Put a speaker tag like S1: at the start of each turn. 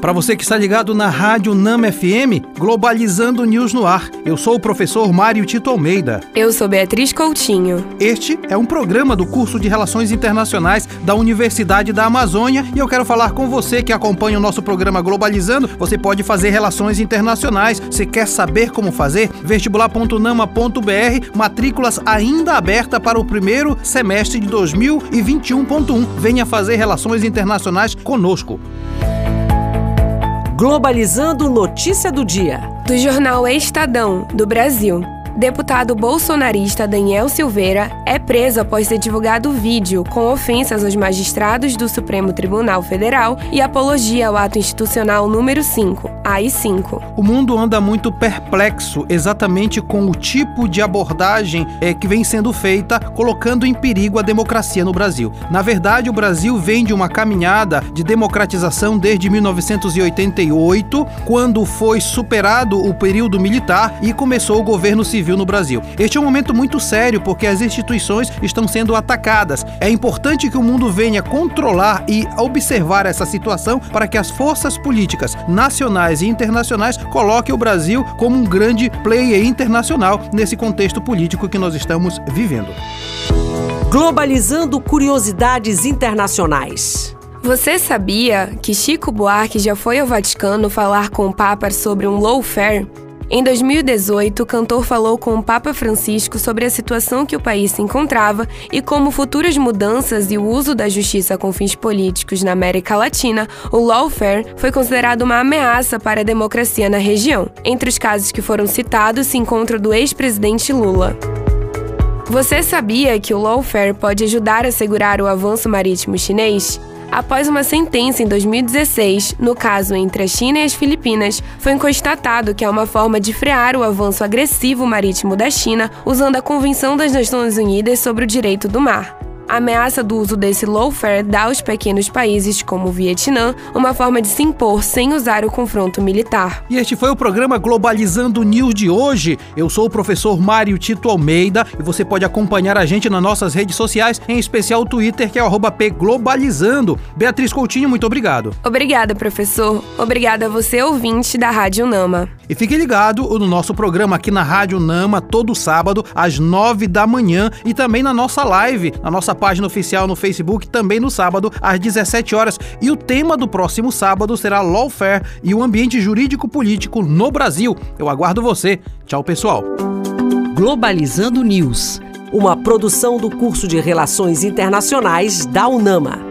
S1: Para você que está ligado na Rádio Nama FM, Globalizando News no Ar. Eu sou o professor Mário Tito Almeida.
S2: Eu sou Beatriz Coutinho.
S1: Este é um programa do curso de Relações Internacionais da Universidade da Amazônia e eu quero falar com você que acompanha o nosso programa Globalizando. Você pode fazer relações internacionais. Você quer saber como fazer? Vestibular.nama.br, matrículas ainda aberta para o primeiro semestre de 2021.1. Venha fazer relações internacionais conosco.
S3: Globalizando Notícia do Dia.
S2: Do jornal Estadão, do Brasil. Deputado bolsonarista Daniel Silveira é preso após ter divulgado vídeo com ofensas aos magistrados do Supremo Tribunal Federal e apologia ao ato institucional número 5, AI-5.
S1: O mundo anda muito perplexo exatamente com o tipo de abordagem é, que vem sendo feita, colocando em perigo a democracia no Brasil. Na verdade, o Brasil vem de uma caminhada de democratização desde 1988, quando foi superado o período militar e começou o governo civil civil no Brasil. Este é um momento muito sério porque as instituições estão sendo atacadas. É importante que o mundo venha controlar e observar essa situação para que as forças políticas nacionais e internacionais coloquem o Brasil como um grande player internacional nesse contexto político que nós estamos vivendo.
S3: Globalizando curiosidades internacionais.
S2: Você sabia que Chico Buarque já foi ao Vaticano falar com o Papa sobre um lawfare? Em 2018, o cantor falou com o Papa Francisco sobre a situação que o país se encontrava e como futuras mudanças e o uso da justiça com fins políticos na América Latina, o lawfare foi considerado uma ameaça para a democracia na região. Entre os casos que foram citados se encontra o do ex-presidente Lula. Você sabia que o lawfare pode ajudar a segurar o avanço marítimo chinês? Após uma sentença em 2016, no caso entre a China e as Filipinas, foi constatado que é uma forma de frear o avanço agressivo marítimo da China usando a Convenção das Nações Unidas sobre o Direito do Mar. A ameaça do uso desse lawfare dá aos pequenos países, como o Vietnã, uma forma de se impor sem usar o confronto militar.
S1: E este foi o programa Globalizando News de hoje. Eu sou o professor Mário Tito Almeida e você pode acompanhar a gente nas nossas redes sociais, em especial o Twitter, que é o pglobalizando. Beatriz Coutinho, muito obrigado.
S2: Obrigada, professor. Obrigada a você, ouvinte da Rádio Nama.
S1: E fique ligado no nosso programa aqui na Rádio Nama, todo sábado, às nove da manhã, e também na nossa live, na nossa página oficial no Facebook, também no sábado, às 17 horas. E o tema do próximo sábado será Lawfare e o ambiente jurídico político no Brasil. Eu aguardo você. Tchau, pessoal.
S3: Globalizando News, uma produção do curso de Relações Internacionais da UNAMA.